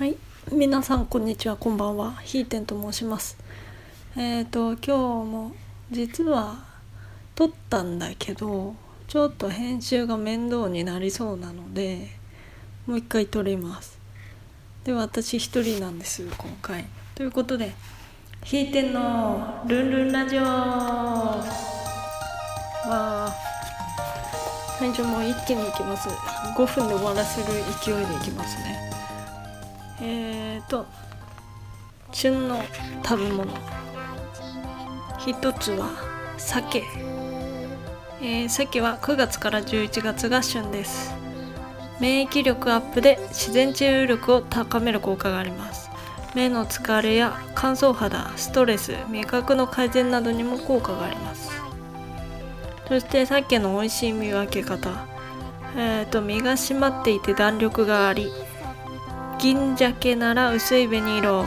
はい、皆さんこんにちは、こんばんは。ひーてんと申します。えっ、と今日も実は撮ったんだけど、ちょっと編集が面倒になりそうなので、もう一回撮ります。で、私一人なんです今回。ということで、ひーてんのルンルンラジオわー。はい、じゃあもう一気に行きます。5分で終わらせる勢いでいきますね。えーと旬の食べ物。一つは鮭、えー、鮭は9月から11月が旬です。免疫力アップで自然治癒力を高める効果があります。目の疲れや乾燥肌ストレス味覚の改善などにも効果があります。そして鮭の美味しい見分け方。えーと身が締まっていて弾力があり銀鮭なら薄い紅色。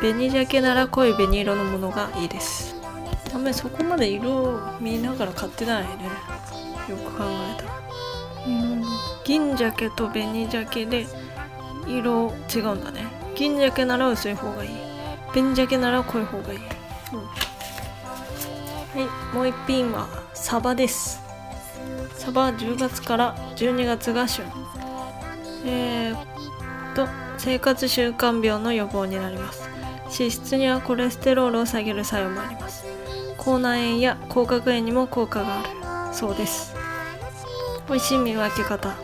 紅鮭なら濃い紅色のものがいいです。あんまりそこまで色を見ながら買ってないね。よく考えたら。銀鮭と紅鮭で色違うんだね。銀鮭なら薄い方がいい。紅鮭なら濃い方がいい、うん、はいもう一品はサバです。サバは10月から12月が旬。えー、と生活習慣病の予防になります。脂質にはコレステロールを下げる作用もあります。口内炎や口角炎にも効果がある。そうです。美味しい見分け方。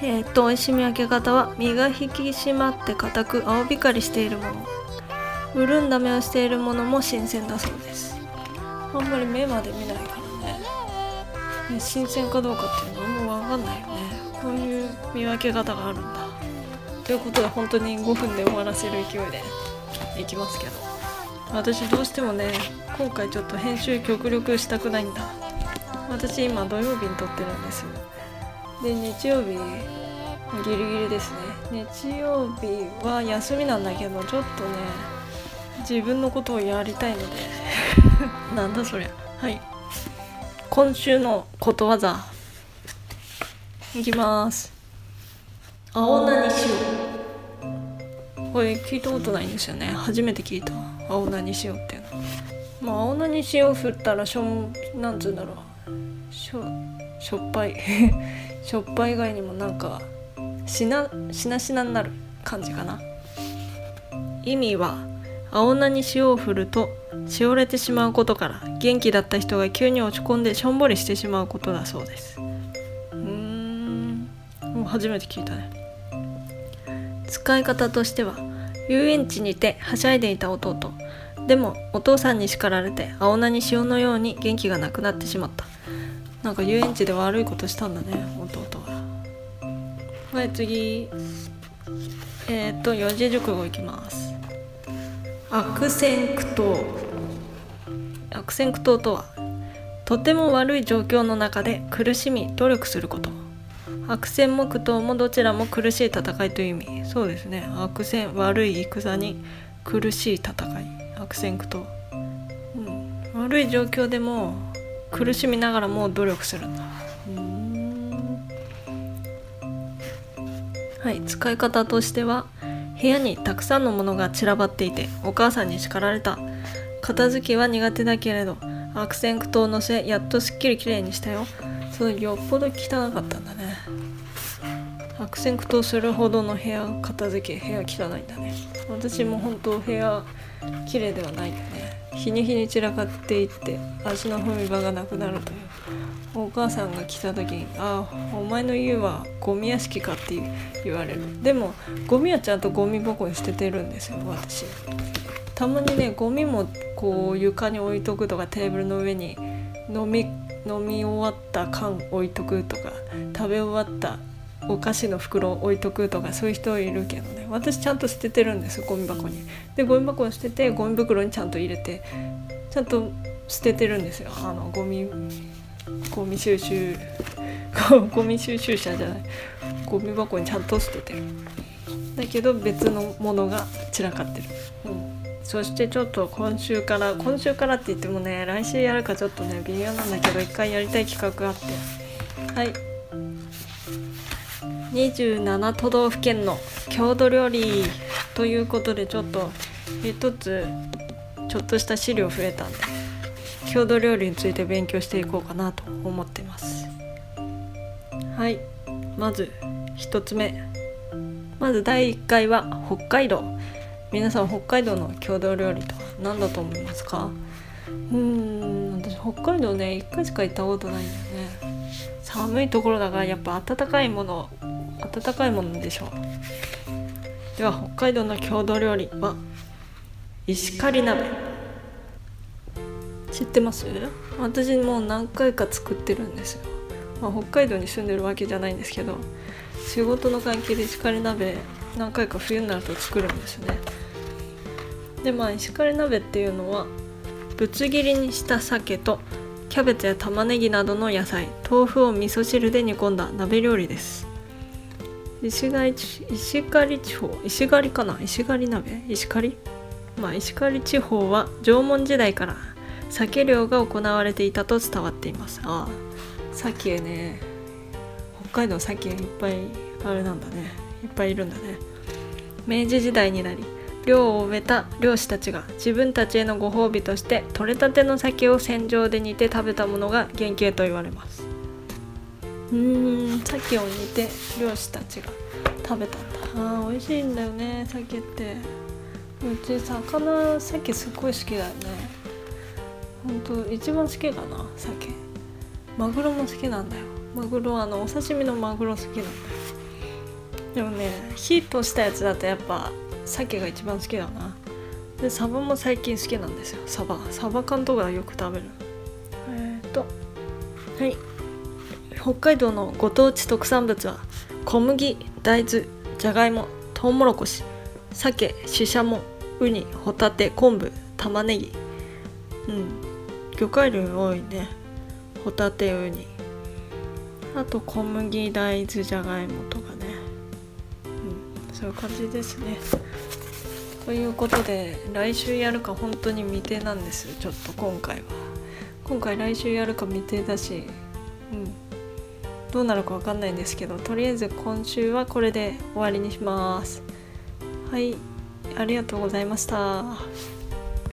えー、っと美味しい見分け方は身が引き締まって硬く青光りしているもの。潤んだ目をしているものも新鮮だそうです。あんまり目まで見ないからね。ね新鮮かどうかっていうのはもう分かんないよね。こういう見分け方があるんだ。ということで本当に5分で終わらせる勢いでいきますけど。私どうしてもね今回ちょっと編集極力したくないんだ。私今土曜日に撮ってるんです。よで日曜日ギリギリですね。日曜日は休みなんだけどちょっとね自分のことをやりたいので。なんだそりゃ。はい。今週のことわざ。いきます。青菜に塩これ聞いたことないんですよね。初めて聞いた。青菜に塩っていうの。まあ青菜に塩振ったらしょなんつうんだろう。しょしょっぱい。しょっぱい以外にもなんかしなしなしなになる感じかな。意味は青菜に塩を振るとしおれてしまうことから元気だった人が急に落ち込んでしょんぼりしてしまうことだそうです。うーん。もう初めて聞いたね。使い方としては遊園地にてはしゃいでいた弟。でもお父さんに叱られて青菜に塩のように元気がなくなってしまった。なんか遊園地で悪いことしたんだね弟は。はい次。えっ、ー、と四字熟語いきます。悪戦苦闘。悪戦苦闘とはとても悪い状況の中で苦しみ努力すること。悪戦も苦闘もどちらも苦しい戦いという意味。そうですね。悪戦悪い戦に苦しい戦い。悪戦苦闘、うん、悪い状況でも苦しみながらも努力するんだ。はい。使い方としては部屋にたくさんのものが散らばっていてお母さんに叱られた。片付けは苦手だけれど悪戦苦闘のせやっとすっきりきれいにしたよ。そうよっぽど汚かったんだね。悪戦苦闘するほどの部屋片付け部屋汚いんだね。私も本当部屋綺麗ではないよね。日に日に散らかっていって足の踏み場がなくなるという。お母さんが来た時に「ああお前の家はゴミ屋敷か」って言われる。でもゴミはちゃんとゴミ箱に捨ててるんですよ私。たまにねゴミもこう床に置いとくとかテーブルの上に飲み飲み終わった缶置いとくとか食べ終わったお菓子の袋置いとくとかそういう人いるけどね。私ちゃんと捨ててるんですよゴミ箱に。でゴミ箱に捨ててゴミ袋にちゃんと入れてちゃんと捨ててるんですよ。あのゴミゴミ収集 ゴミ収集車じゃない。ゴミ箱にちゃんと捨ててる。だけど別のものが散らかってる、うん、そしてちょっと今週から今週からって言ってもね来週やるかちょっとね微妙なんだけど一回やりたい企画があって。はい27都道府県の郷土料理ということでちょっと一つちょっとした資料増えたんで郷土料理について勉強していこうかなと思ってます。はい。まず1つ目。まず第1回は北海道。皆さん北海道の郷土料理とは何だと思いますか？うーん私北海道ね1回しか行ったことないんだ寒いところだからやっぱ温かいもの温かいものでしょう。では北海道の郷土料理は石狩鍋。知ってます？私もう何回か作ってるんですよ、まあ、北海道に住んでるわけじゃないんですけど仕事の関係で石狩鍋何回か冬になると作るんですね。でまあ石狩鍋っていうのはぶつ切りにした鮭とキャベツや玉ねぎなどの野菜豆腐を味噌汁で煮込んだ鍋料理です。石狩石狩地方石狩かな？石狩鍋？石狩？まあ石狩地方は縄文時代から鮭漁が行われていたと伝わっています。ああ鮭ね。北海道鮭いっぱいあれなんだね。いっぱいいるんだね。明治時代になり漁を終えた漁師たちが自分たちへのご褒美として取れたての鮭を船上で煮て食べたものが原型と言われます。うーん鮭を煮て漁師たちが食べたんだ。あー美味しいんだよね鮭って。うち魚鮭すっごい好きだよね。ほんと一番好きかな鮭。マグロも好きなんだよ。マグロあのお刺身のマグロ好きなんだよ。でもね火通したやつだとやっぱ鮭が一番好きだな。でサバも最近好きなんですよ。サバ。サバ缶とかよく食べる。えっ、ー、と。はい。北海道のご当地特産物は小麦大豆じゃがいもとうもろこし鮭ししゃもウニホタテ昆布玉ねぎ。うん。魚介類多いね。ホタテウニ。あと小麦大豆じゃがいもとかね。うん。そういう感じですねということで来週やるか本当に未定なんですちょっと今回は。今回来週やるか未定だしうん。どうなるか分かんないんですけどとりあえず今週はこれで終わりにします。はい。ありがとうございました。